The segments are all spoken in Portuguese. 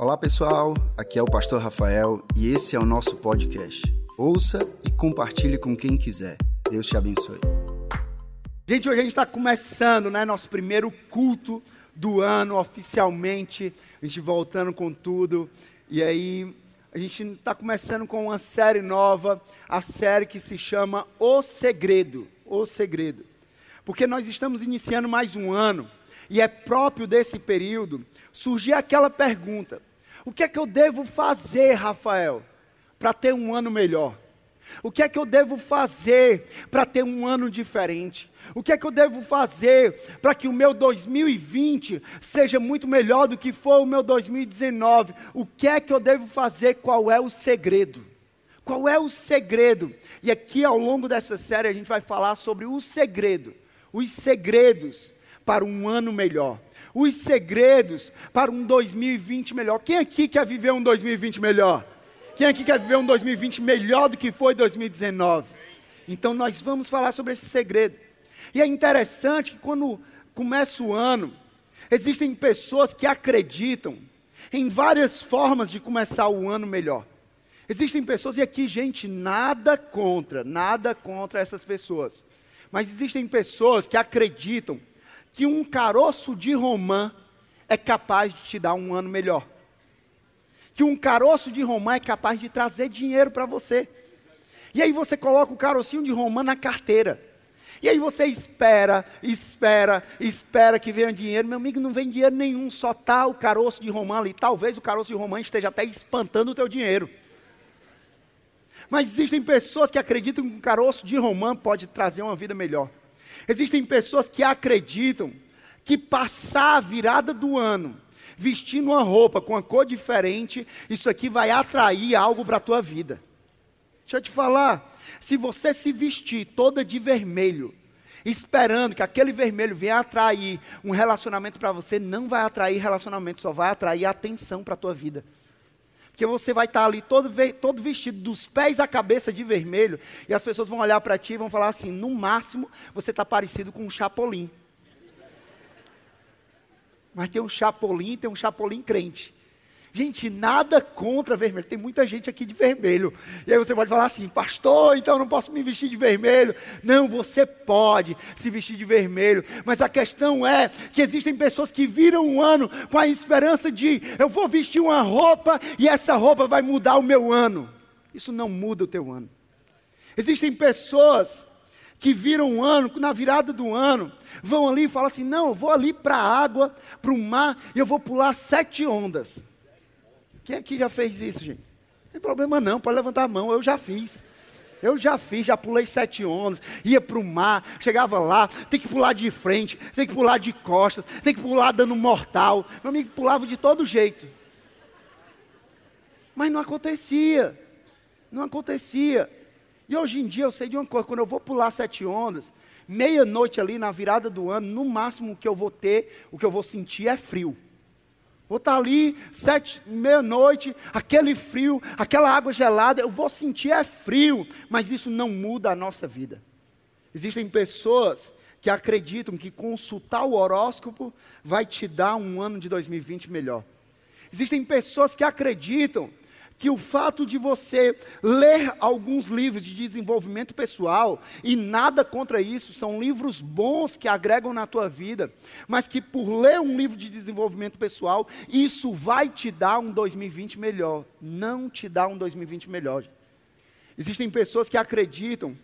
Olá pessoal, aqui é o Pastor Rafael e esse é o nosso podcast. Ouça e compartilhe com quem quiser. Deus te abençoe. Gente, hoje a gente está começando, né, nosso primeiro culto do ano oficialmente, a gente voltando com tudo. E aí a gente está começando com uma série nova, a série que se chama O Segredo. O Segredo. Porque nós estamos iniciando mais um ano e é próprio desse período surgir aquela pergunta: o que é que eu devo fazer, Rafael, para ter um ano melhor? O que é que eu devo fazer para ter um ano diferente? O que é que eu devo fazer para que o meu 2020 seja muito melhor do que foi o meu 2019? O que é que eu devo fazer? Qual é o segredo? Qual é o segredo? E aqui ao longo dessa série a gente vai falar sobre o segredo, os segredos para um ano melhor. Os segredos para um 2020 melhor. Quem aqui quer viver um 2020 melhor? Quem aqui quer viver um 2020 melhor do que foi 2019? Então nós vamos falar sobre esse segredo. E é interessante que quando começa o ano, existem pessoas que acreditam em várias formas de começar o ano melhor. Existem pessoas, e aqui, gente, nada contra, nada contra essas pessoas. Mas existem pessoas que acreditam que um caroço de romã é capaz de te dar um ano melhor. Que um caroço de romã é capaz de trazer dinheiro para você. E aí você coloca o carocinho de romã na carteira. E aí você espera, espera, espera que venha dinheiro. Meu amigo, não vem dinheiro nenhum, só está o caroço de romã ali. Talvez o caroço de romã esteja até espantando o teu dinheiro. Mas existem pessoas que acreditam que um caroço de romã pode trazer uma vida melhor. Existem pessoas que acreditam que passar a virada do ano vestindo uma roupa com uma cor diferente, isso aqui vai atrair algo para a tua vida. Deixa eu te falar, se você se vestir toda de vermelho, esperando que aquele vermelho venha atrair um relacionamento para você, não vai atrair relacionamento, só vai atrair atenção para a tua vida. Porque você vai estar ali todo, todo vestido, dos pés à cabeça de vermelho, e as pessoas vão olhar para ti e vão falar assim: no máximo, você está parecido com um chapolim. Mas tem um chapolim, tem um chapolim crente. Gente, nada contra vermelho. Tem muita gente aqui de vermelho. E aí você pode falar assim, pastor, então eu não posso me vestir de vermelho. Não, você pode se vestir de vermelho. Mas a questão é que existem pessoas que viram um ano com a esperança de eu vou vestir uma roupa e essa roupa vai mudar o meu ano. Isso não muda o teu ano. Existem pessoas que viram um ano, na virada do ano, vão ali e falam assim: não, eu vou ali para a água, para o mar, e eu vou pular sete ondas. Quem aqui já fez isso, gente? Não tem problema não, pode levantar a mão, eu já fiz. Eu já fiz, já pulei sete ondas, ia para o mar, chegava lá, tem que pular de frente, tem que pular de costas, tem que pular dando mortal. Meu amigo pulava de todo jeito. Mas não acontecia. Não acontecia. E hoje em dia eu sei de uma coisa, quando eu vou pular sete ondas, meia-noite ali na virada do ano, no máximo o que eu vou ter, o que eu vou sentir é frio. Vou estar ali, sete, meia-noite, aquele frio, aquela água gelada, eu vou sentir é frio, mas isso não muda a nossa vida. Existem pessoas que acreditam que consultar o horóscopo vai te dar um ano de 2020 melhor. Existem pessoas que acreditam que o fato de você ler alguns livros de desenvolvimento pessoal, e nada contra isso, são livros bons que agregam na tua vida, mas que por ler um livro de desenvolvimento pessoal, isso vai te dar um 2020 melhor. Não te dá um 2020 melhor. Existem pessoas que acreditam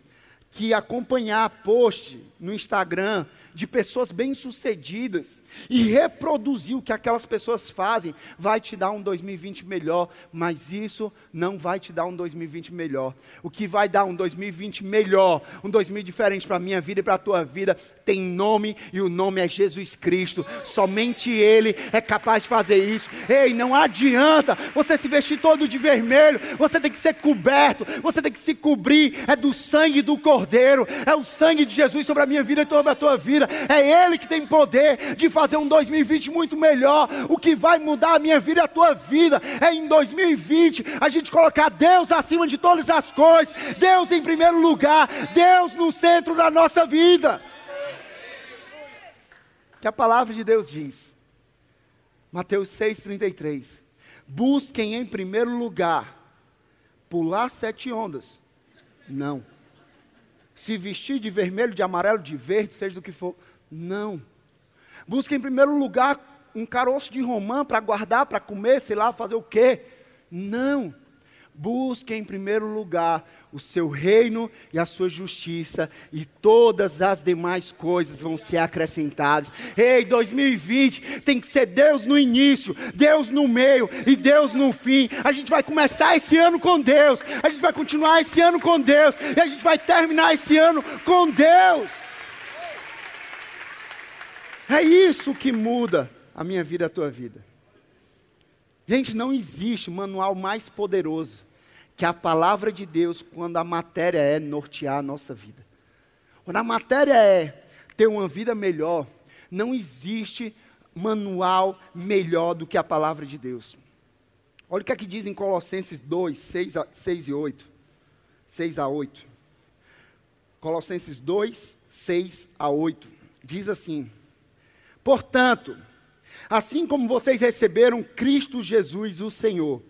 que acompanhar post no Instagram de pessoas bem-sucedidas e reproduzir o que aquelas pessoas fazem, vai te dar um 2020 melhor, mas isso não vai te dar um 2020 melhor. O que vai dar um 2020 melhor, um 2020 diferente para a minha vida e para a tua vida, tem nome e o nome é Jesus Cristo. Somente Ele é capaz de fazer isso. Ei, não adianta você se vestir todo de vermelho, você tem que ser coberto, você tem que se cobrir, é do sangue do Cordeiro, é o sangue de Jesus sobre a minha vida e sobre a tua vida. É Ele que tem poder de fazer um 2020 muito melhor. O que vai mudar a minha vida e a tua vida é em 2020 a gente colocar Deus acima de todas as coisas, Deus em primeiro lugar, Deus no centro da nossa vida. Que a palavra de Deus diz, Mateus 6,33: Busquem em primeiro lugar pular sete ondas. Não. Se vestir de vermelho, de amarelo, de verde, seja do que for. Não. Busquem em primeiro lugar um caroço de romã para guardar, para comer, sei lá, fazer o quê. Não. Busque em primeiro lugar o seu reino e a sua justiça, e todas as demais coisas vão ser acrescentadas. Ei, 2020 tem que ser Deus no início, Deus no meio e Deus no fim. A gente vai começar esse ano com Deus, a gente vai continuar esse ano com Deus, e a gente vai terminar esse ano com Deus. É isso que muda a minha vida a tua vida. Gente, não existe manual mais poderoso que a palavra de Deus quando a matéria é nortear a nossa vida. Quando a matéria é ter uma vida melhor, não existe manual melhor do que a palavra de Deus. Olha o que é que diz em Colossenses 2, 6, a, 6 e 8. 6 a 8. Colossenses 2, 6 a 8. Diz assim: Portanto, assim como vocês receberam Cristo Jesus, o Senhor,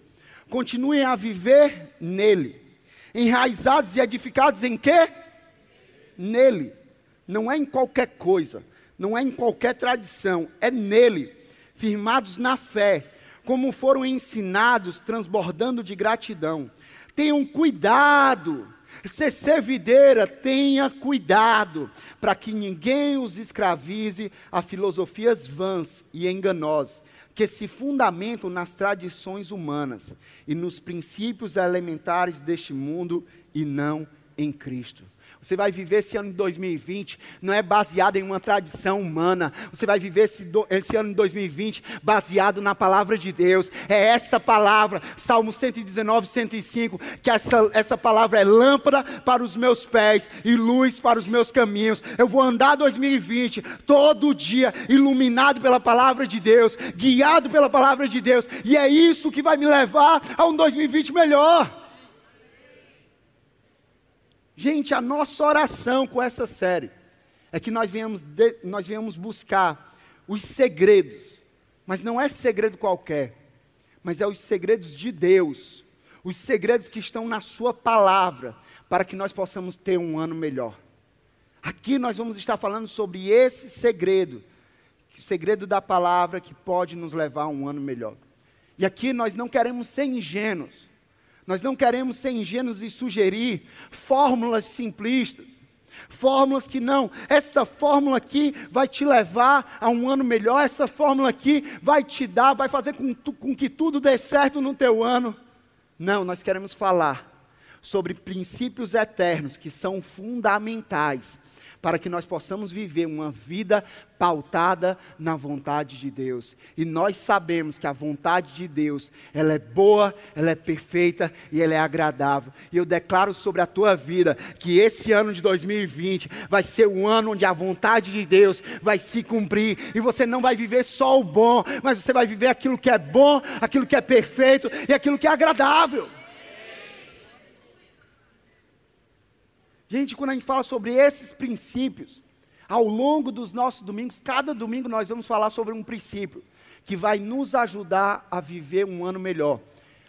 continuem a viver nele, enraizados e edificados em quê? Nele. Não é em qualquer coisa, não é em qualquer tradição, é nele, firmados na fé, como foram ensinados, transbordando de gratidão. Tenham cuidado, ser videira, tenha cuidado, para que ninguém os escravize a filosofias vãs e enganosas que se fundamentam nas tradições humanas e nos princípios elementares deste mundo e não em Cristo. Você vai viver esse ano de 2020, não é baseado em uma tradição humana. Você vai viver esse, do, esse, ano de 2020 baseado na palavra de Deus. É essa palavra, Salmo 119, 105, que essa, essa palavra é lâmpada para os meus pés e luz para os meus caminhos. Eu vou andar 2020 todo dia iluminado pela palavra de Deus, guiado pela palavra de Deus. E é isso que vai me levar a um 2020 melhor. Gente, a nossa oração com essa série é que nós venhamos, de, nós venhamos buscar os segredos, mas não é segredo qualquer, mas é os segredos de Deus, os segredos que estão na Sua palavra, para que nós possamos ter um ano melhor. Aqui nós vamos estar falando sobre esse segredo, o segredo da palavra que pode nos levar a um ano melhor. E aqui nós não queremos ser ingênuos. Nós não queremos ser ingênuos e sugerir fórmulas simplistas. Fórmulas que não, essa fórmula aqui vai te levar a um ano melhor, essa fórmula aqui vai te dar, vai fazer com, tu, com que tudo dê certo no teu ano. Não, nós queremos falar sobre princípios eternos que são fundamentais para que nós possamos viver uma vida pautada na vontade de Deus. E nós sabemos que a vontade de Deus, ela é boa, ela é perfeita e ela é agradável. E eu declaro sobre a tua vida que esse ano de 2020 vai ser o ano onde a vontade de Deus vai se cumprir e você não vai viver só o bom, mas você vai viver aquilo que é bom, aquilo que é perfeito e aquilo que é agradável. Gente, quando a gente fala sobre esses princípios, ao longo dos nossos domingos, cada domingo nós vamos falar sobre um princípio que vai nos ajudar a viver um ano melhor.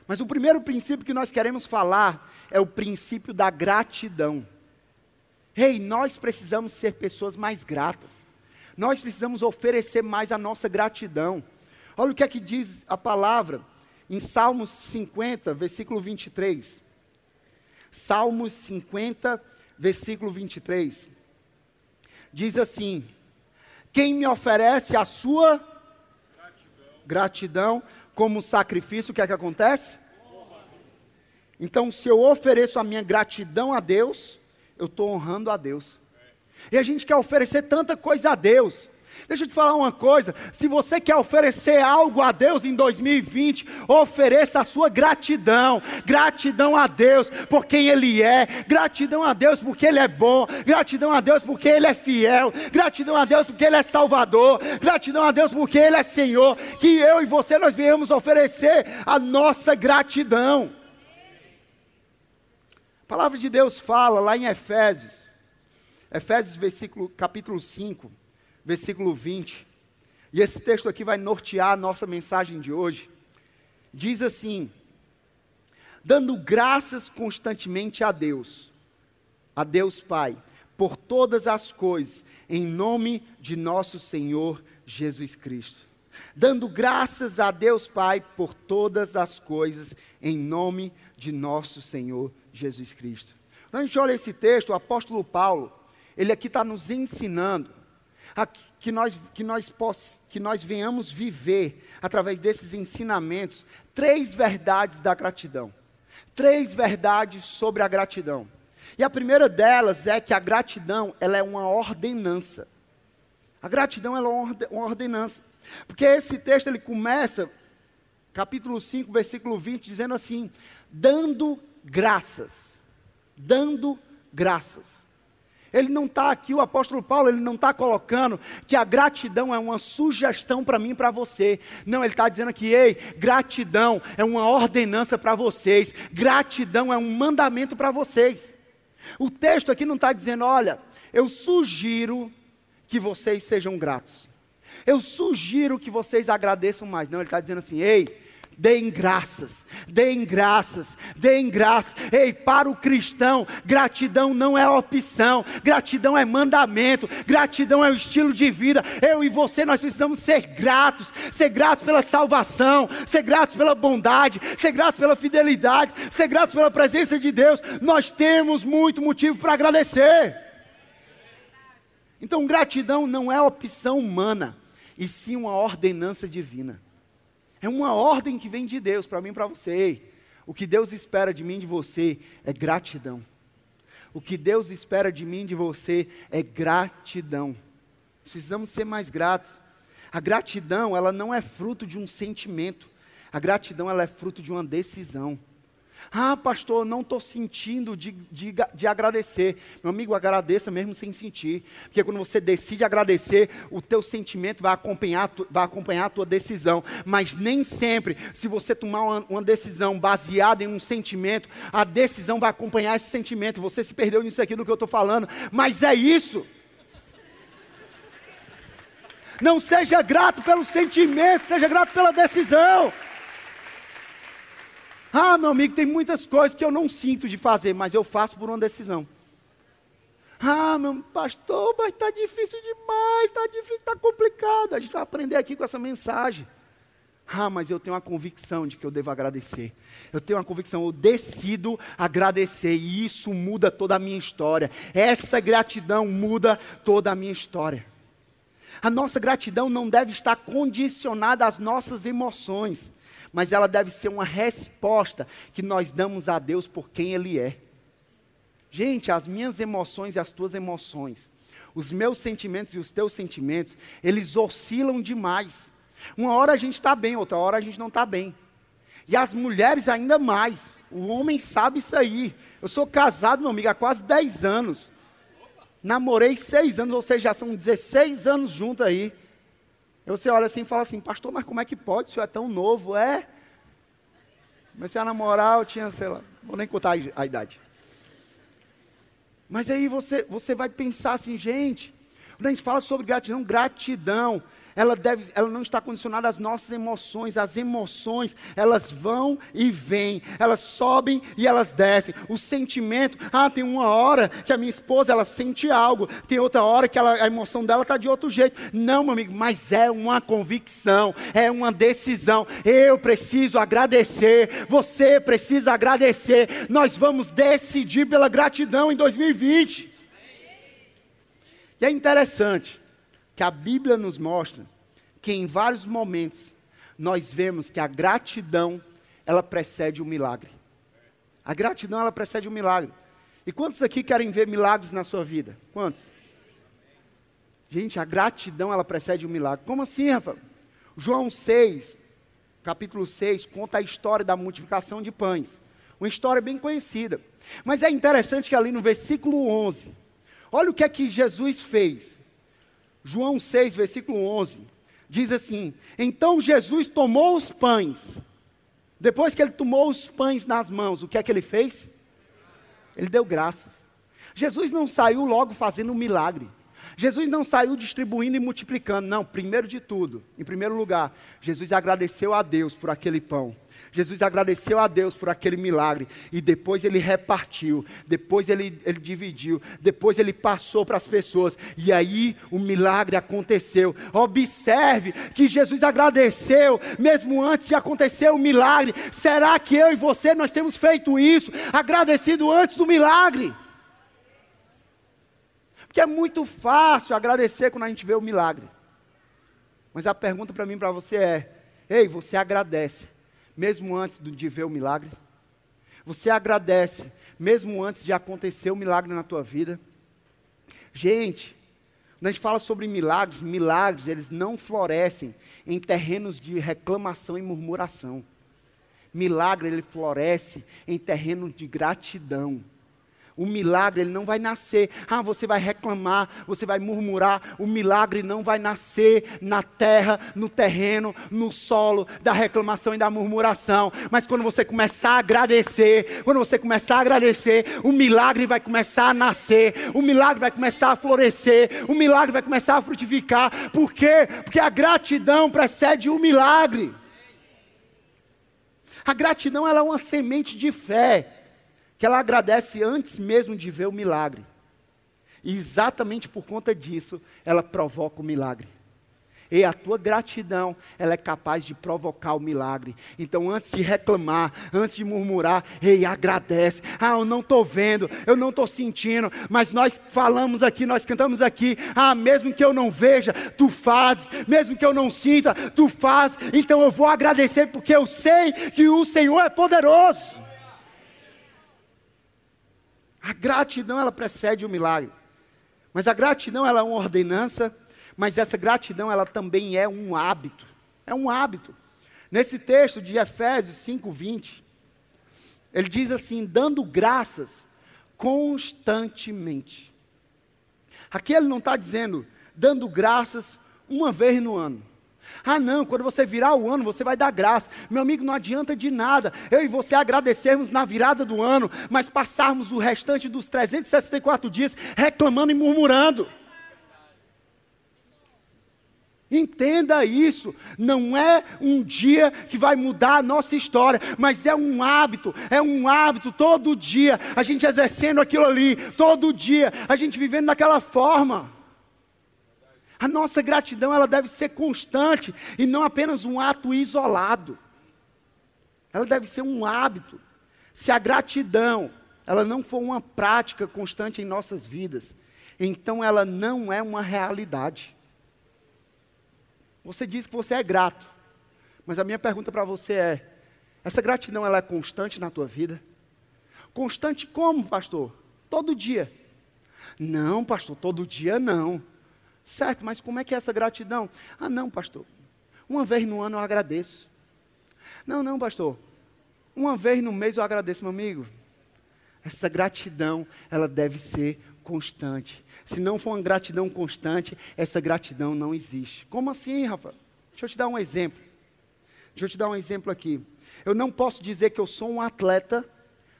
Mas o primeiro princípio que nós queremos falar é o princípio da gratidão. Ei, nós precisamos ser pessoas mais gratas. Nós precisamos oferecer mais a nossa gratidão. Olha o que é que diz a palavra em Salmos 50, versículo 23. Salmos 50, versículo 23, diz assim: Quem me oferece a sua gratidão, gratidão como sacrifício, o que é que acontece? Então, se eu ofereço a minha gratidão a Deus, eu estou honrando a Deus. E a gente quer oferecer tanta coisa a Deus, Deixa eu te falar uma coisa: se você quer oferecer algo a Deus em 2020, ofereça a sua gratidão, gratidão a Deus por quem Ele é, gratidão a Deus porque Ele é bom, gratidão a Deus porque Ele é fiel, gratidão a Deus porque Ele é Salvador, gratidão a Deus porque Ele é Senhor. Que eu e você nós viemos oferecer a nossa gratidão. A palavra de Deus fala lá em Efésios, Efésios versículo, capítulo 5 versículo 20. E esse texto aqui vai nortear a nossa mensagem de hoje. diz assim: dando graças constantemente a Deus, a Deus Pai, por todas as coisas, em nome de nosso Senhor Jesus Cristo. Dando graças a Deus Pai por todas as coisas, em nome de nosso Senhor Jesus Cristo. Quando a gente olha esse texto, o apóstolo Paulo, ele aqui está nos ensinando a que, nós, que, nós poss, que nós venhamos viver, através desses ensinamentos, três verdades da gratidão. Três verdades sobre a gratidão. E a primeira delas é que a gratidão ela é uma ordenança. A gratidão é uma ordenança. Porque esse texto ele começa, capítulo 5, versículo 20, dizendo assim: dando graças. Dando graças. Ele não está aqui, o apóstolo Paulo, ele não está colocando que a gratidão é uma sugestão para mim e para você. Não, ele está dizendo aqui, ei, gratidão é uma ordenança para vocês, gratidão é um mandamento para vocês. O texto aqui não está dizendo, olha, eu sugiro que vocês sejam gratos. Eu sugiro que vocês agradeçam mais. Não, ele está dizendo assim, ei, Deem graças, deem graças, deem graças. Ei, para o cristão, gratidão não é opção, gratidão é mandamento, gratidão é o estilo de vida. Eu e você, nós precisamos ser gratos, ser gratos pela salvação, ser gratos pela bondade, ser gratos pela fidelidade, ser gratos pela presença de Deus. Nós temos muito motivo para agradecer. Então, gratidão não é opção humana, e sim uma ordenança divina. É uma ordem que vem de Deus para mim e para você. O que Deus espera de mim e de você é gratidão. O que Deus espera de mim e de você é gratidão. Precisamos ser mais gratos. A gratidão, ela não é fruto de um sentimento. A gratidão, ela é fruto de uma decisão. Ah, pastor, não estou sentindo de, de, de, agradecer. Meu amigo, agradeça mesmo sem sentir. Porque quando você decide agradecer, o teu sentimento vai acompanhar, vai acompanhar a tua decisão. Mas nem sempre, se você tomar uma, uma decisão baseada em um sentimento, a decisão vai acompanhar esse sentimento. Você se perdeu nisso aqui do que eu estou falando. Mas é isso. Não seja grato pelo sentimento, seja grato pela decisão. Ah, meu amigo, tem muitas coisas que eu não sinto de fazer, mas eu faço por uma decisão. Ah, meu pastor, mas está difícil demais, está está complicado. A gente vai aprender aqui com essa mensagem. Ah, mas eu tenho uma convicção de que eu devo agradecer. Eu tenho uma convicção, eu decido agradecer, e isso muda toda a minha história. Essa gratidão muda toda a minha história. A nossa gratidão não deve estar condicionada às nossas emoções mas ela deve ser uma resposta que nós damos a Deus por quem Ele é. Gente, as minhas emoções e as tuas emoções, os meus sentimentos e os teus sentimentos, eles oscilam demais. Uma hora a gente está bem, outra hora a gente não está bem. E as mulheres ainda mais. O homem sabe isso aí. Eu sou casado, meu amigo, há quase 10 anos. Namorei 6 anos, ou seja, já são 16 anos juntos aí. Você olha assim e fala assim, pastor, mas como é que pode? O senhor é tão novo, é? Comecei a namorar, eu tinha, sei lá, vou nem contar a idade. Mas aí você, você vai pensar assim, gente, quando a gente fala sobre gratidão, gratidão ela, deve, ela não está condicionada às nossas emoções. As emoções, elas vão e vêm, elas sobem e elas descem. O sentimento, ah, tem uma hora que a minha esposa, ela sente algo, tem outra hora que ela, a emoção dela está de outro jeito. Não, meu amigo, mas é uma convicção, é uma decisão. Eu preciso agradecer, você precisa agradecer. Nós vamos decidir pela gratidão em 2020. E é interessante, que a Bíblia nos mostra que em vários momentos nós vemos que a gratidão ela precede o milagre. A gratidão ela precede o milagre. E quantos aqui querem ver milagres na sua vida? Quantos? Gente, a gratidão ela precede o milagre. Como assim, Rafa? João 6, capítulo 6, conta a história da multiplicação de pães. Uma história bem conhecida. Mas é interessante que ali no versículo 11, olha o que é que Jesus fez. João 6, versículo 11, diz assim: Então Jesus tomou os pães. Depois que ele tomou os pães nas mãos, o que é que ele fez? Ele deu graças. Jesus não saiu logo fazendo um milagre. Jesus não saiu distribuindo e multiplicando, não. Primeiro de tudo, em primeiro lugar, Jesus agradeceu a Deus por aquele pão. Jesus agradeceu a Deus por aquele milagre e depois ele repartiu, depois ele, ele dividiu, depois ele passou para as pessoas e aí o milagre aconteceu. Observe que Jesus agradeceu mesmo antes de acontecer o milagre. Será que eu e você nós temos feito isso, agradecido antes do milagre? Porque é muito fácil agradecer quando a gente vê o milagre. Mas a pergunta para mim para você é: ei, você agradece mesmo antes de ver o milagre? Você agradece, mesmo antes de acontecer o milagre na tua vida? Gente, quando a gente fala sobre milagres, milagres, eles não florescem em terrenos de reclamação e murmuração. Milagre, ele floresce em terrenos de gratidão. O milagre ele não vai nascer. Ah, você vai reclamar, você vai murmurar. O milagre não vai nascer na terra, no terreno, no solo da reclamação e da murmuração. Mas quando você começar a agradecer, quando você começar a agradecer, o milagre vai começar a nascer. O milagre vai começar a florescer. O milagre vai começar a frutificar. Por quê? Porque a gratidão precede o milagre. A gratidão ela é uma semente de fé que ela agradece antes mesmo de ver o milagre. E exatamente por conta disso, ela provoca o milagre. E a tua gratidão, ela é capaz de provocar o milagre. Então, antes de reclamar, antes de murmurar, ei, agradece. Ah, eu não estou vendo, eu não estou sentindo, mas nós falamos aqui, nós cantamos aqui. Ah, mesmo que eu não veja, tu fazes. Mesmo que eu não sinta, tu fazes. Então eu vou agradecer, porque eu sei que o Senhor é poderoso. A gratidão ela precede o milagre. Mas a gratidão ela é uma ordenança, mas essa gratidão ela também é um hábito. É um hábito. Nesse texto de Efésios 5:20, ele diz assim: dando graças constantemente. Aqui ele não está dizendo dando graças uma vez no ano. Ah, não, quando você virar o ano, você vai dar graça. Meu amigo, não adianta de nada eu e você agradecermos na virada do ano, mas passarmos o restante dos 364 dias reclamando e murmurando. Entenda isso, não é um dia que vai mudar a nossa história, mas é um hábito, é um hábito todo dia, a gente exercendo aquilo ali, todo dia, a gente vivendo daquela forma. A nossa gratidão ela deve ser constante e não apenas um ato isolado. Ela deve ser um hábito. Se a gratidão ela não for uma prática constante em nossas vidas, então ela não é uma realidade. Você diz que você é grato, mas a minha pergunta para você é: essa gratidão ela é constante na tua vida? Constante como, pastor? Todo dia. Não, pastor, todo dia não. Certo, mas como é que é essa gratidão? Ah, não, pastor. Uma vez no ano eu agradeço. Não, não, pastor. Uma vez no mês eu agradeço, meu amigo. Essa gratidão, ela deve ser constante. Se não for uma gratidão constante, essa gratidão não existe. Como assim, Rafa? Deixa eu te dar um exemplo. Deixa eu te dar um exemplo aqui. Eu não posso dizer que eu sou um atleta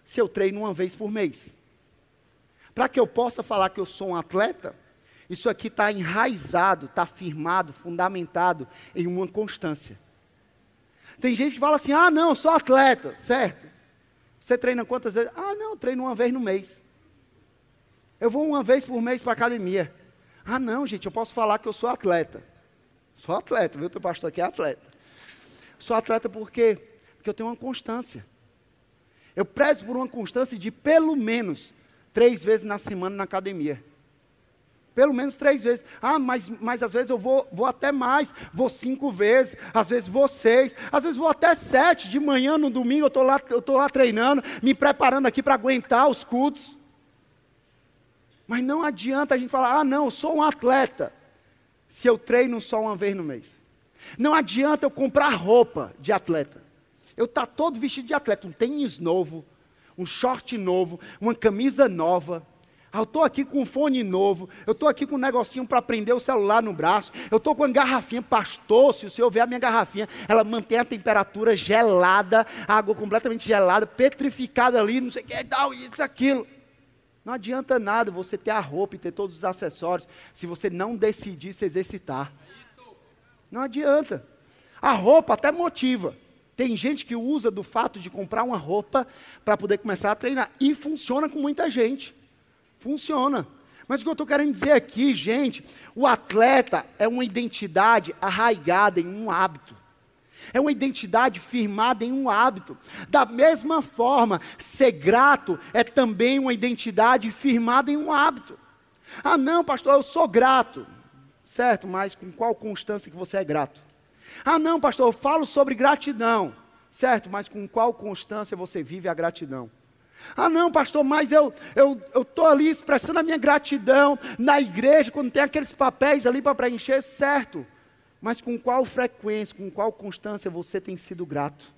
se eu treino uma vez por mês. Para que eu possa falar que eu sou um atleta, isso aqui está enraizado, está firmado, fundamentado em uma constância. Tem gente que fala assim: ah, não, sou atleta, certo? Você treina quantas vezes? Ah, não, treino uma vez no mês. Eu vou uma vez por mês para a academia. Ah, não, gente, eu posso falar que eu sou atleta. Sou atleta, viu? Teu pastor aqui é atleta. Sou atleta por quê? Porque eu tenho uma constância. Eu prezo por uma constância de pelo menos três vezes na semana na academia. Pelo menos três vezes. Ah, mas, mas às vezes eu vou, vou até mais. Vou cinco vezes. Às vezes vou seis. Às vezes vou até sete. De manhã, no domingo, eu estou lá, eu lá treinando, me preparando aqui para aguentar os cultos. Mas não adianta a gente falar, ah, não, eu sou um atleta. Se eu treino só uma vez no mês. Não adianta eu comprar roupa de atleta. Eu estar tá todo vestido de atleta. Um tênis novo, um short novo, uma camisa nova ah, eu estou aqui com um fone novo, eu estou aqui com um negocinho para prender o celular no braço, eu estou com uma garrafinha, pastor, se o senhor ver a minha garrafinha, ela mantém a temperatura gelada, a água completamente gelada, petrificada ali, não sei o que, tal, isso, aquilo. Não adianta nada você ter a roupa e ter todos os acessórios se você não decidir se exercitar. Não adianta. A roupa até motiva. Tem gente que usa do fato de comprar uma roupa para poder começar a treinar. E funciona com muita gente. Funciona. Mas o que eu estou querendo dizer aqui, gente, o atleta é uma identidade arraigada em um hábito. É uma identidade firmada em um hábito. Da mesma forma, ser grato é também uma identidade firmada em um hábito. Ah, não, pastor, eu sou grato. Certo, mas com qual constância que você é grato? Ah, não, pastor, eu falo sobre gratidão. Certo, mas com qual constância você vive a gratidão? Ah, não, pastor, mas eu estou eu, ali expressando a minha gratidão na igreja, quando tem aqueles papéis ali para preencher, certo. Mas com qual frequência, com qual constância você tem sido grato?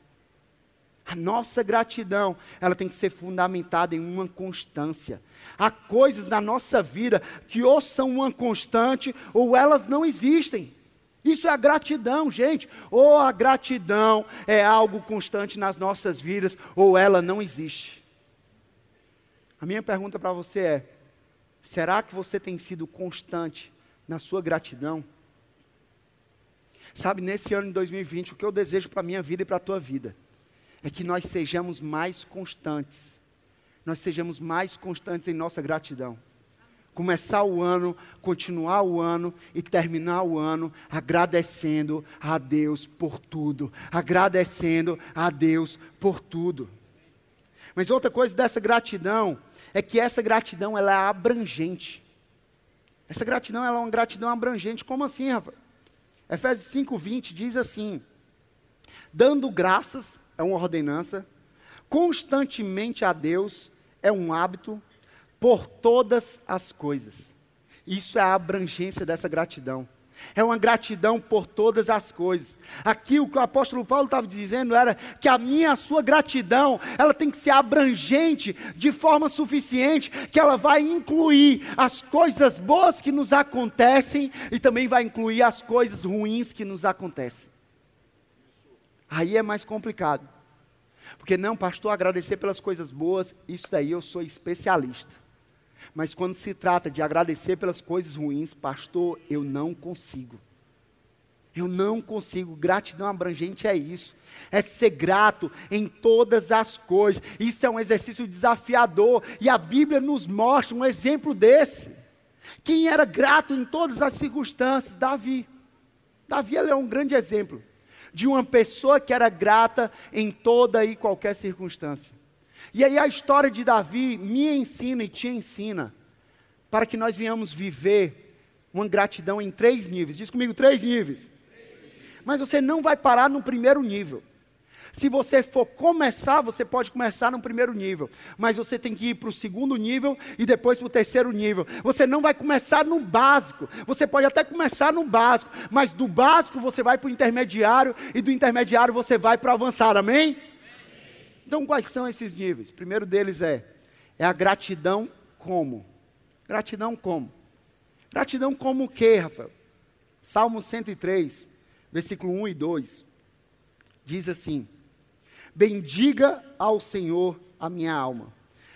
A nossa gratidão, ela tem que ser fundamentada em uma constância. Há coisas na nossa vida que ou são uma constante ou elas não existem. Isso é a gratidão, gente. Ou a gratidão é algo constante nas nossas vidas, ou ela não existe. A minha pergunta para você é: será que você tem sido constante na sua gratidão? Sabe, nesse ano de 2020, o que eu desejo para a minha vida e para a tua vida é que nós sejamos mais constantes. Nós sejamos mais constantes em nossa gratidão. Começar o ano, continuar o ano e terminar o ano agradecendo a Deus por tudo. Agradecendo a Deus por tudo. Mas outra coisa dessa gratidão é que essa gratidão ela é abrangente. Essa gratidão ela é uma gratidão abrangente. Como assim, Rafa? Efésios 5:20 diz assim: dando graças é uma ordenança, constantemente a Deus é um hábito por todas as coisas. Isso é a abrangência dessa gratidão. É uma gratidão por todas as coisas. Aqui o que o apóstolo Paulo estava dizendo era que a minha, a sua gratidão, ela tem que ser abrangente de forma suficiente, que ela vai incluir as coisas boas que nos acontecem e também vai incluir as coisas ruins que nos acontecem. Aí é mais complicado. Porque não, pastor, agradecer pelas coisas boas, isso daí eu sou especialista. Mas quando se trata de agradecer pelas coisas ruins, pastor, eu não consigo. Eu não consigo. Gratidão abrangente é isso. É ser grato em todas as coisas. Isso é um exercício desafiador. E a Bíblia nos mostra um exemplo desse. Quem era grato em todas as circunstâncias? Davi. Davi é um grande exemplo de uma pessoa que era grata em toda e qualquer circunstância. E aí a história de Davi me ensina e te ensina para que nós venhamos viver uma gratidão em três níveis. Diz comigo, três níveis. Mas você não vai parar no primeiro nível. Se você for começar, você pode começar no primeiro nível, mas você tem que ir para o segundo nível e depois para o terceiro nível. Você não vai começar no básico, você pode até começar no básico, mas do básico você vai para o intermediário e do intermediário você vai para o avançado, amém? Então, quais são esses níveis? Primeiro deles é, é a gratidão como? Gratidão como? Gratidão como o quê, Rafael? Salmo 103, versículo 1 e 2, diz assim: Bendiga ao Senhor a minha alma,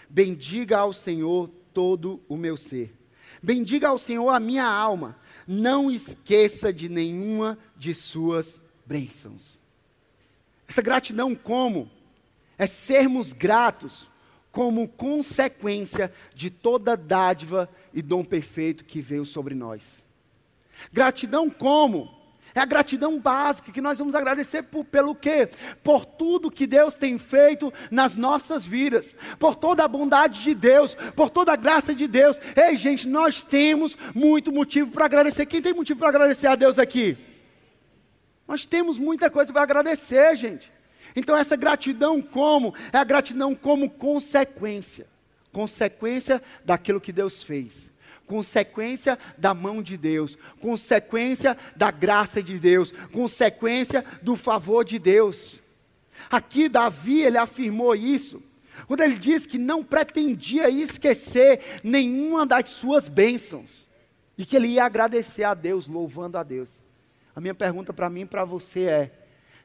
bendiga ao Senhor todo o meu ser. Bendiga ao Senhor a minha alma, não esqueça de nenhuma de suas bênçãos. Essa gratidão como? É sermos gratos como consequência de toda dádiva e dom perfeito que veio sobre nós. Gratidão como? É a gratidão básica que nós vamos agradecer por, pelo quê? Por tudo que Deus tem feito nas nossas vidas, por toda a bondade de Deus, por toda a graça de Deus. Ei, gente, nós temos muito motivo para agradecer. Quem tem motivo para agradecer a Deus aqui? Nós temos muita coisa para agradecer, gente. Então, essa gratidão como? É a gratidão como consequência. Consequência daquilo que Deus fez. Consequência da mão de Deus. Consequência da graça de Deus. Consequência do favor de Deus. Aqui, Davi, ele afirmou isso. Quando ele diz que não pretendia esquecer nenhuma das suas bênçãos. E que ele ia agradecer a Deus, louvando a Deus. A minha pergunta para mim e para você é: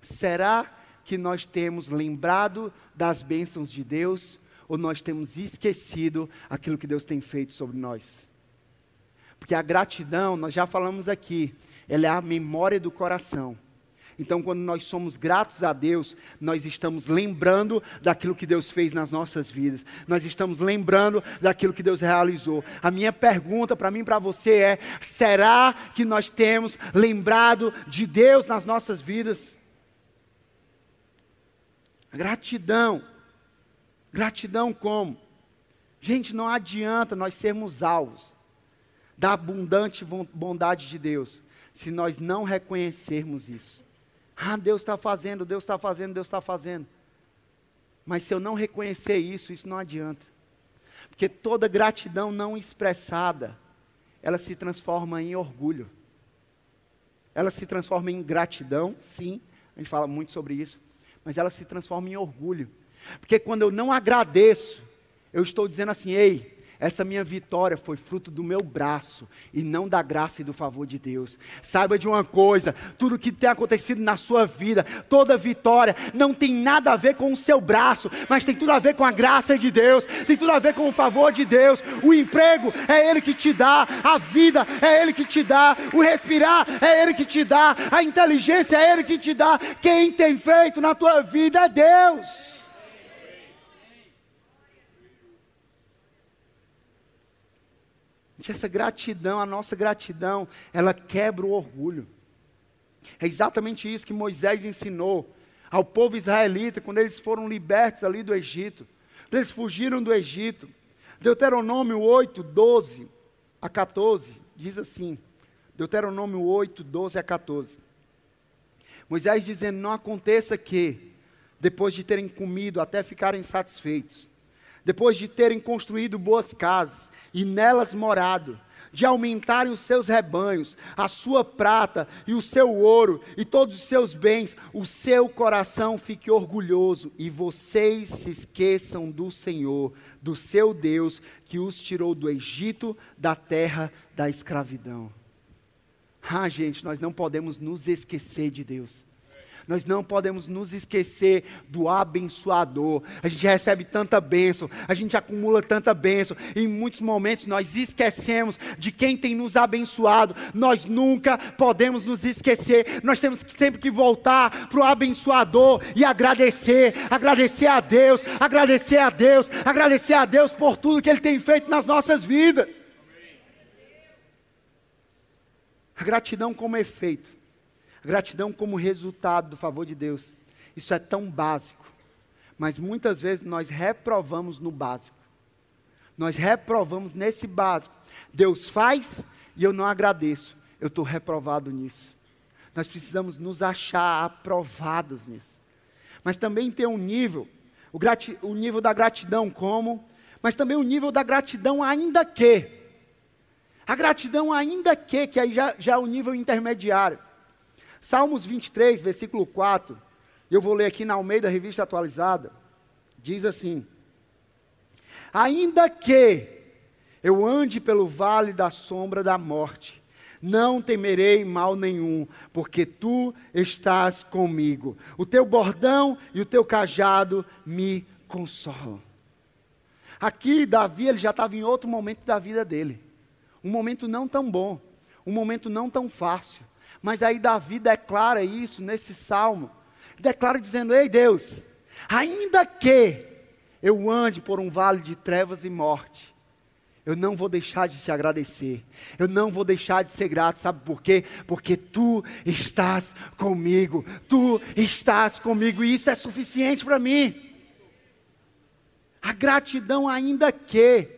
será que nós temos lembrado das bênçãos de Deus, ou nós temos esquecido aquilo que Deus tem feito sobre nós. Porque a gratidão, nós já falamos aqui, ela é a memória do coração. Então, quando nós somos gratos a Deus, nós estamos lembrando daquilo que Deus fez nas nossas vidas. Nós estamos lembrando daquilo que Deus realizou. A minha pergunta para mim e para você é: será que nós temos lembrado de Deus nas nossas vidas? Gratidão. Gratidão como? Gente, não adianta nós sermos alvos da abundante bondade de Deus se nós não reconhecermos isso. Ah, Deus está fazendo, Deus está fazendo, Deus está fazendo. Mas se eu não reconhecer isso, isso não adianta. Porque toda gratidão não expressada, ela se transforma em orgulho. Ela se transforma em gratidão, sim, a gente fala muito sobre isso, mas ela se transforma em orgulho. Porque quando eu não agradeço, eu estou dizendo assim: ei, essa minha vitória foi fruto do meu braço e não da graça e do favor de Deus. Saiba de uma coisa: tudo que tem acontecido na sua vida, toda vitória, não tem nada a ver com o seu braço, mas tem tudo a ver com a graça de Deus, tem tudo a ver com o favor de Deus. O emprego é Ele que te dá, a vida é Ele que te dá, o respirar é Ele que te dá, a inteligência é Ele que te dá. Quem tem feito na tua vida é Deus. Essa gratidão, a nossa gratidão, ela quebra o orgulho. É exatamente isso que Moisés ensinou ao povo israelita quando eles foram libertos ali do Egito. Eles fugiram do Egito. Deuteronômio 8, 12 a 14 diz assim: Deuteronômio 8, 12 a 14. Moisés dizendo: Não aconteça que, depois de terem comido até ficarem satisfeitos, depois de terem construído boas casas e nelas morado, de aumentarem os seus rebanhos, a sua prata e o seu ouro e todos os seus bens, o seu coração fique orgulhoso e vocês se esqueçam do Senhor, do seu Deus, que os tirou do Egito, da terra da escravidão. Ah, gente, nós não podemos nos esquecer de Deus. Nós não podemos nos esquecer do abençoador. A gente recebe tanta bênção, a gente acumula tanta bênção. Em muitos momentos nós esquecemos de quem tem nos abençoado. Nós nunca podemos nos esquecer. Nós temos sempre que voltar para o abençoador e agradecer. Agradecer a Deus, agradecer a Deus, agradecer a Deus por tudo que Ele tem feito nas nossas vidas. A gratidão como efeito Gratidão como resultado do favor de Deus. Isso é tão básico. Mas muitas vezes nós reprovamos no básico. Nós reprovamos nesse básico. Deus faz e eu não agradeço. Eu estou reprovado nisso. Nós precisamos nos achar aprovados nisso. Mas também tem um nível, o, o nível da gratidão como, mas também o nível da gratidão ainda que. A gratidão ainda que, que aí já, já é o nível intermediário. Salmos 23, versículo 4, eu vou ler aqui na Almeida Revista Atualizada, diz assim: Ainda que eu ande pelo vale da sombra da morte, não temerei mal nenhum, porque tu estás comigo. O teu bordão e o teu cajado me consolam. Aqui, Davi, ele já estava em outro momento da vida dele. Um momento não tão bom, um momento não tão fácil. Mas aí Davi declara isso nesse salmo. Declara dizendo: Ei Deus, ainda que eu ande por um vale de trevas e morte, eu não vou deixar de te agradecer. Eu não vou deixar de ser grato, sabe por quê? Porque tu estás comigo. Tu estás comigo e isso é suficiente para mim. A gratidão ainda que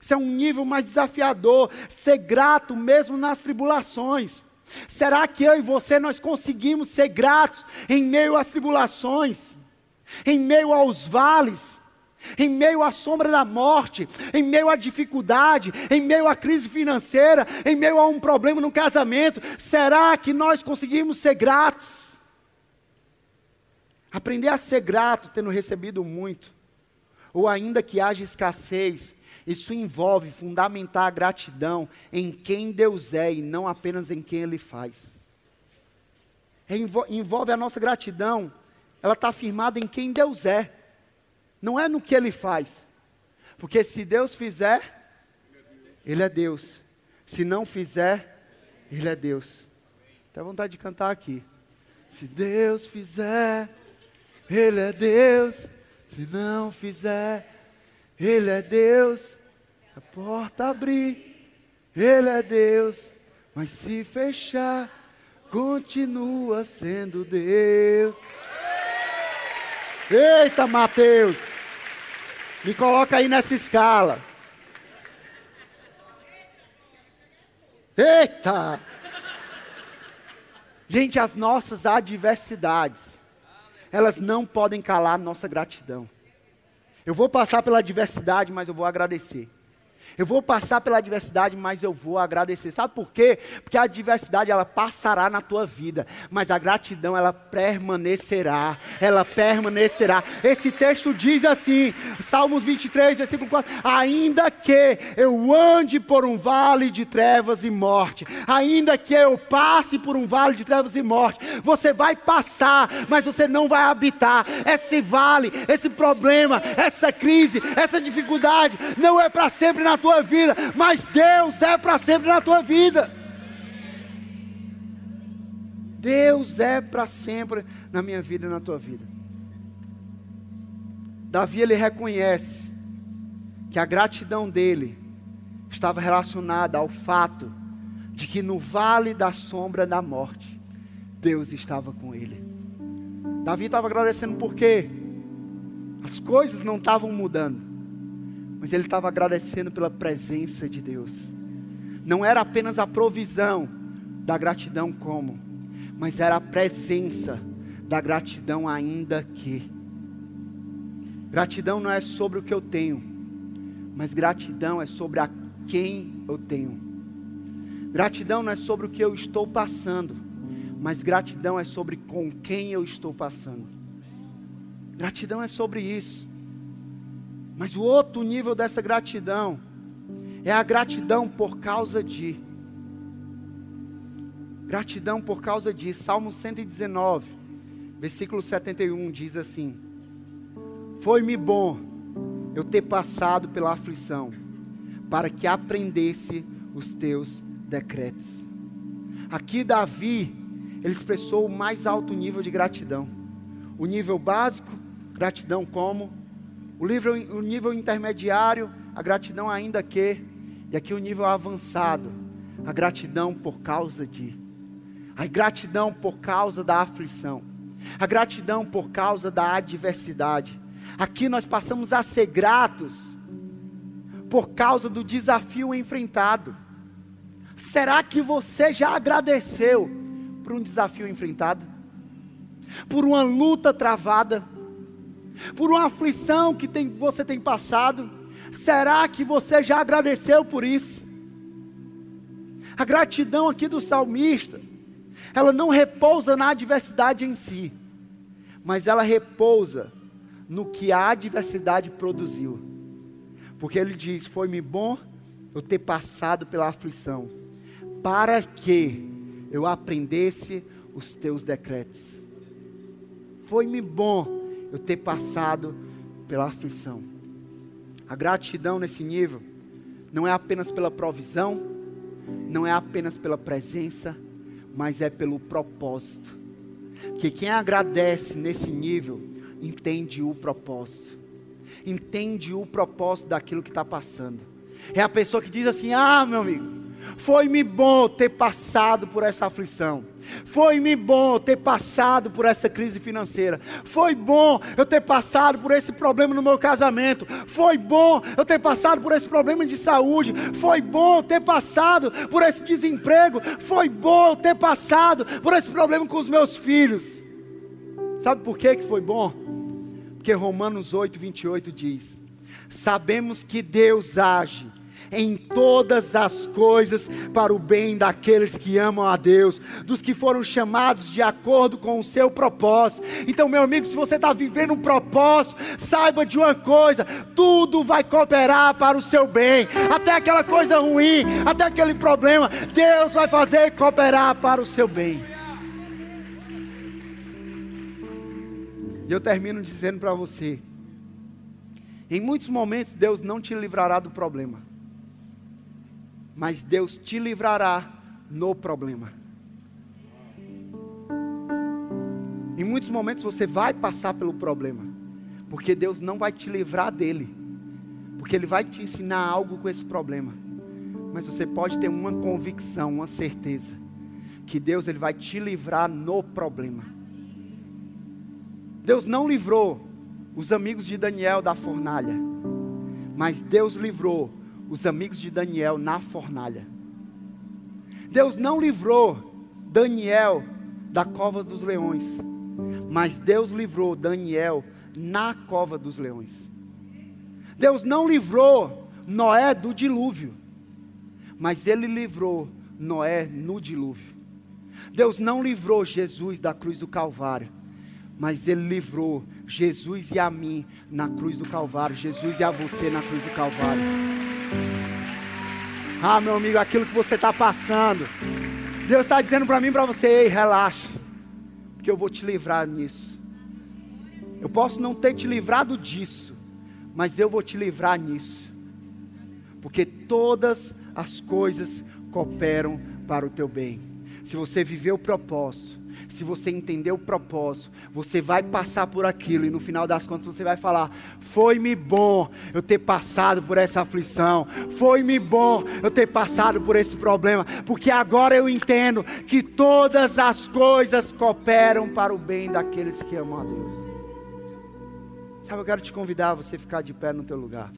isso é um nível mais desafiador, ser grato mesmo nas tribulações. Será que eu e você nós conseguimos ser gratos em meio às tribulações, em meio aos vales, em meio à sombra da morte, em meio à dificuldade, em meio à crise financeira, em meio a um problema no casamento? Será que nós conseguimos ser gratos? Aprender a ser grato tendo recebido muito, ou ainda que haja escassez, isso envolve fundamentar a gratidão em quem Deus é e não apenas em quem Ele faz. É, envolve a nossa gratidão, ela está firmada em quem Deus é, não é no que Ele faz. Porque se Deus fizer, Ele é Deus. Se não fizer, Ele é Deus. Tem vontade de cantar aqui. Se Deus fizer, Ele é Deus. Se não fizer, Ele é Deus. A porta abrir, Ele é Deus. Mas se fechar, continua sendo Deus. Eita, Mateus! Me coloca aí nessa escala. Eita! Gente, as nossas adversidades, elas não podem calar nossa gratidão. Eu vou passar pela adversidade, mas eu vou agradecer. Eu vou passar pela adversidade, mas eu vou agradecer. Sabe por quê? Porque a adversidade ela passará na tua vida, mas a gratidão ela permanecerá. Ela permanecerá. Esse texto diz assim, Salmos 23, versículo 4: Ainda que eu ande por um vale de trevas e morte, ainda que eu passe por um vale de trevas e morte, você vai passar, mas você não vai habitar. Esse vale, esse problema, essa crise, essa dificuldade não é para sempre na tua tua vida, mas Deus é para sempre na tua vida. Deus é para sempre na minha vida e na tua vida. Davi ele reconhece que a gratidão dele estava relacionada ao fato de que no vale da sombra da morte, Deus estava com ele. Davi estava agradecendo porque as coisas não estavam mudando mas ele estava agradecendo pela presença de Deus. Não era apenas a provisão da gratidão como, mas era a presença da gratidão ainda que. Gratidão não é sobre o que eu tenho, mas gratidão é sobre a quem eu tenho. Gratidão não é sobre o que eu estou passando, mas gratidão é sobre com quem eu estou passando. Gratidão é sobre isso. Mas o outro nível dessa gratidão é a gratidão por causa de. Gratidão por causa de. Salmo 119, versículo 71 diz assim: Foi-me bom eu ter passado pela aflição, para que aprendesse os teus decretos. Aqui Davi, ele expressou o mais alto nível de gratidão. O nível básico, gratidão como o, livro, o nível intermediário, a gratidão ainda que. E aqui o nível avançado, a gratidão por causa de. A gratidão por causa da aflição. A gratidão por causa da adversidade. Aqui nós passamos a ser gratos por causa do desafio enfrentado. Será que você já agradeceu por um desafio enfrentado? Por uma luta travada? Por uma aflição que tem, você tem passado, será que você já agradeceu por isso? A gratidão aqui do salmista, ela não repousa na adversidade em si, mas ela repousa no que a adversidade produziu. Porque ele diz: Foi-me bom eu ter passado pela aflição, para que eu aprendesse os teus decretos. Foi-me bom eu ter passado pela aflição. A gratidão nesse nível não é apenas pela provisão, não é apenas pela presença, mas é pelo propósito. Que quem agradece nesse nível entende o propósito, entende o propósito daquilo que está passando. É a pessoa que diz assim: Ah, meu amigo, foi-me bom ter passado por essa aflição. Foi-me bom ter passado por essa crise financeira. Foi bom eu ter passado por esse problema no meu casamento. Foi bom eu ter passado por esse problema de saúde. Foi bom ter passado por esse desemprego. Foi bom ter passado por esse problema com os meus filhos. Sabe por que, que foi bom? Porque Romanos 8, 28 diz: Sabemos que Deus age em todas as coisas para o bem daqueles que amam a Deus, dos que foram chamados de acordo com o seu propósito. Então, meu amigo, se você está vivendo um propósito, saiba de uma coisa: tudo vai cooperar para o seu bem, até aquela coisa ruim, até aquele problema, Deus vai fazer cooperar para o seu bem. E eu termino dizendo para você Em muitos momentos, Deus não te livrará do problema, mas Deus te livrará no problema. Em muitos momentos você vai passar pelo problema, porque Deus não vai te livrar dele, porque Ele vai te ensinar algo com esse problema. Mas você pode ter uma convicção, uma certeza, que Deus ele vai te livrar no problema. Deus não livrou os amigos de Daniel da fornalha, mas Deus livrou os amigos de Daniel na fornalha. Deus não livrou Daniel da cova dos leões, mas Deus livrou Daniel na cova dos leões. Deus não livrou Noé do dilúvio, mas ele livrou Noé no dilúvio. Deus não livrou Jesus da cruz do Calvário, mas Ele livrou Jesus e a mim na cruz do Calvário, Jesus e a você na cruz do Calvário. Ah, meu amigo, aquilo que você está passando, Deus está dizendo para mim e para você: ei, relaxa, porque eu vou te livrar nisso. Eu posso não ter te livrado disso, mas eu vou te livrar nisso, porque todas as coisas cooperam para o teu bem. Se você viver o propósito, se você entender o propósito, você vai passar por aquilo e no final das contas você vai falar: Foi-me bom eu ter passado por essa aflição, foi-me bom eu ter passado por esse problema, porque agora eu entendo que todas as coisas cooperam para o bem daqueles que amam a Deus. Sabe, eu quero te convidar a você ficar de pé no teu lugar.